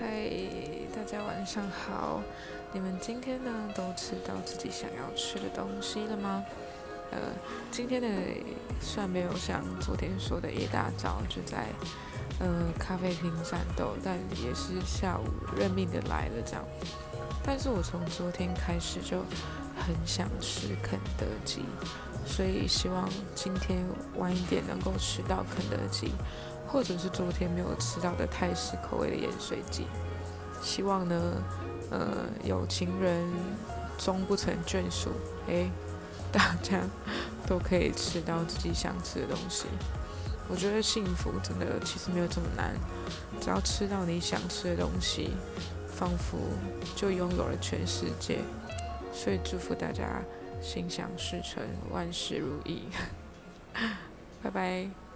嗨，大家晚上好。你们今天呢都吃到自己想要吃的东西了吗？呃，今天呢虽然没有像昨天说的一大早就在呃咖啡厅战斗，但也是下午认命的来了这样。但是我从昨天开始就很想吃肯德基，所以希望今天晚一点能够吃到肯德基。或者是昨天没有吃到的泰式口味的盐水鸡，希望呢，呃，有情人终不成眷属，诶，大家都可以吃到自己想吃的东西。我觉得幸福真的其实没有这么难，只要吃到你想吃的东西，仿佛就拥有了全世界。所以祝福大家心想事成，万事如意。拜拜。